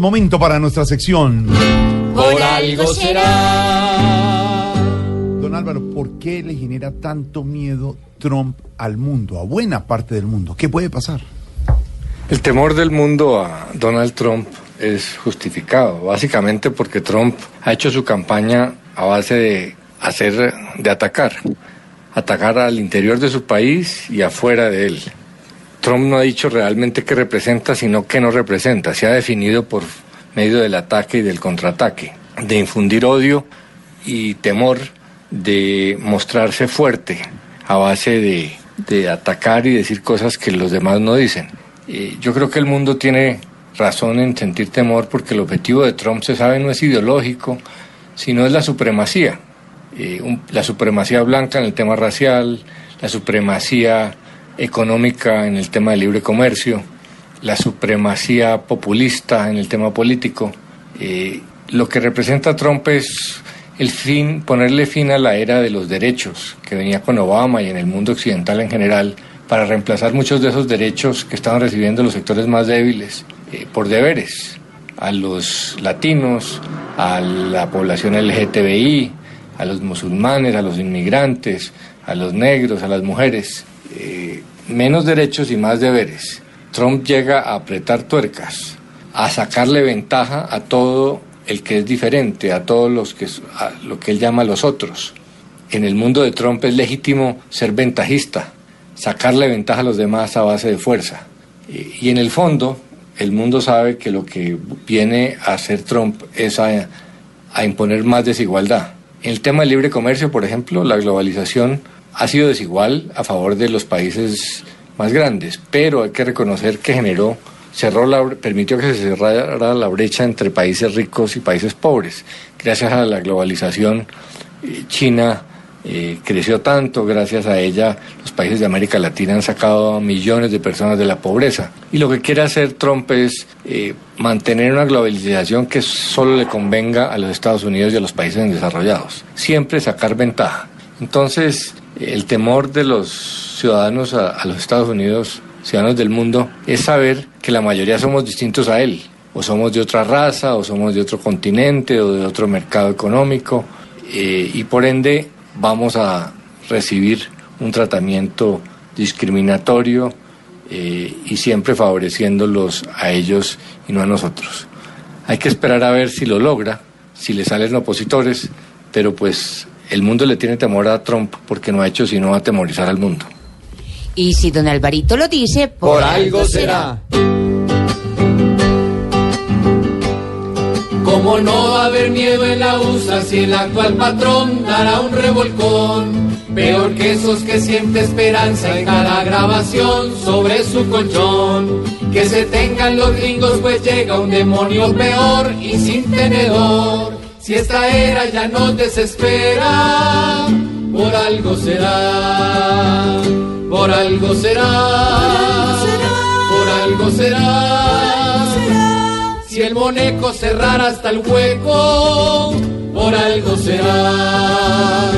Momento para nuestra sección. Por algo será. Don Álvaro, ¿por qué le genera tanto miedo Trump al mundo, a buena parte del mundo? ¿Qué puede pasar? El temor del mundo a Donald Trump es justificado, básicamente porque Trump ha hecho su campaña a base de hacer, de atacar, atacar al interior de su país y afuera de él. Trump no ha dicho realmente qué representa, sino qué no representa. Se ha definido por medio del ataque y del contraataque, de infundir odio y temor, de mostrarse fuerte a base de, atacar y decir cosas que los demás no dicen. Eh, yo creo que el mundo tiene razón en sentir temor porque el objetivo de Trump, se sabe, no es ideológico, sino es la supremacía. Eh, la supremacía blanca en el tema racial, la supremacía económica en el tema del libre comercio, la supremacía populista en el tema político. Eh, lo que representa Trump es el fin, ponerle fin a la era de los derechos que venía con Obama y en el mundo occidental en general, para reemplazar muchos de esos derechos que estaban recibiendo los sectores más débiles eh, por deberes, a los latinos, a la población LGTBI, a los musulmanes, a los inmigrantes, a los negros, a las mujeres. Eh, menos derechos y más deberes. Trump llega a apretar tuercas, a sacarle ventaja a todo el que es diferente, a todos los que a lo que él llama los otros. En el mundo de Trump es legítimo ser ventajista, sacarle ventaja a los demás a base de fuerza. Y, en el fondo, el mundo sabe que lo que viene a hacer Trump es a, a imponer más desigualdad. En el tema del libre comercio, por ejemplo, la globalización ha sido desigual a favor de los países más grandes, pero hay que reconocer que generó, cerró la, permitió que se cerrara la brecha entre países ricos y países pobres. Gracias a la globalización, eh, China eh, creció tanto, gracias a ella los países de América Latina han sacado a millones de personas de la pobreza. Y lo que quiere hacer Trump es eh, mantener una globalización que solo le convenga a los Estados Unidos y a los países desarrollados. Siempre sacar ventaja. Entonces, el temor de los ciudadanos a, los Estados Unidos, ciudadanos del mundo, es saber que la mayoría somos distintos a él. O somos de otra raza, o somos de otro continente, o de otro mercado económico. Eh, y por ende vamos a recibir un tratamiento discriminatorio eh, y siempre favoreciéndolos a ellos y no a nosotros. Hay que esperar a ver si lo logra, si le salen opositores, pero pues el mundo le tiene temor a Trump porque no ha hecho sino atemorizar al mundo. Y si don Alvarito lo dice, por, por algo será. Como no va a haber miedo en la USA si el actual patrón dará un revolcón? Peor que esos que siente esperanza en cada grabación sobre su colchón. Que se tengan los gringos pues llega un demonio peor y sin tenedor. Si esta era ya nos desespera, por algo será, por algo será, por algo será. Si el moneco cerrara hasta el hueco, por algo será.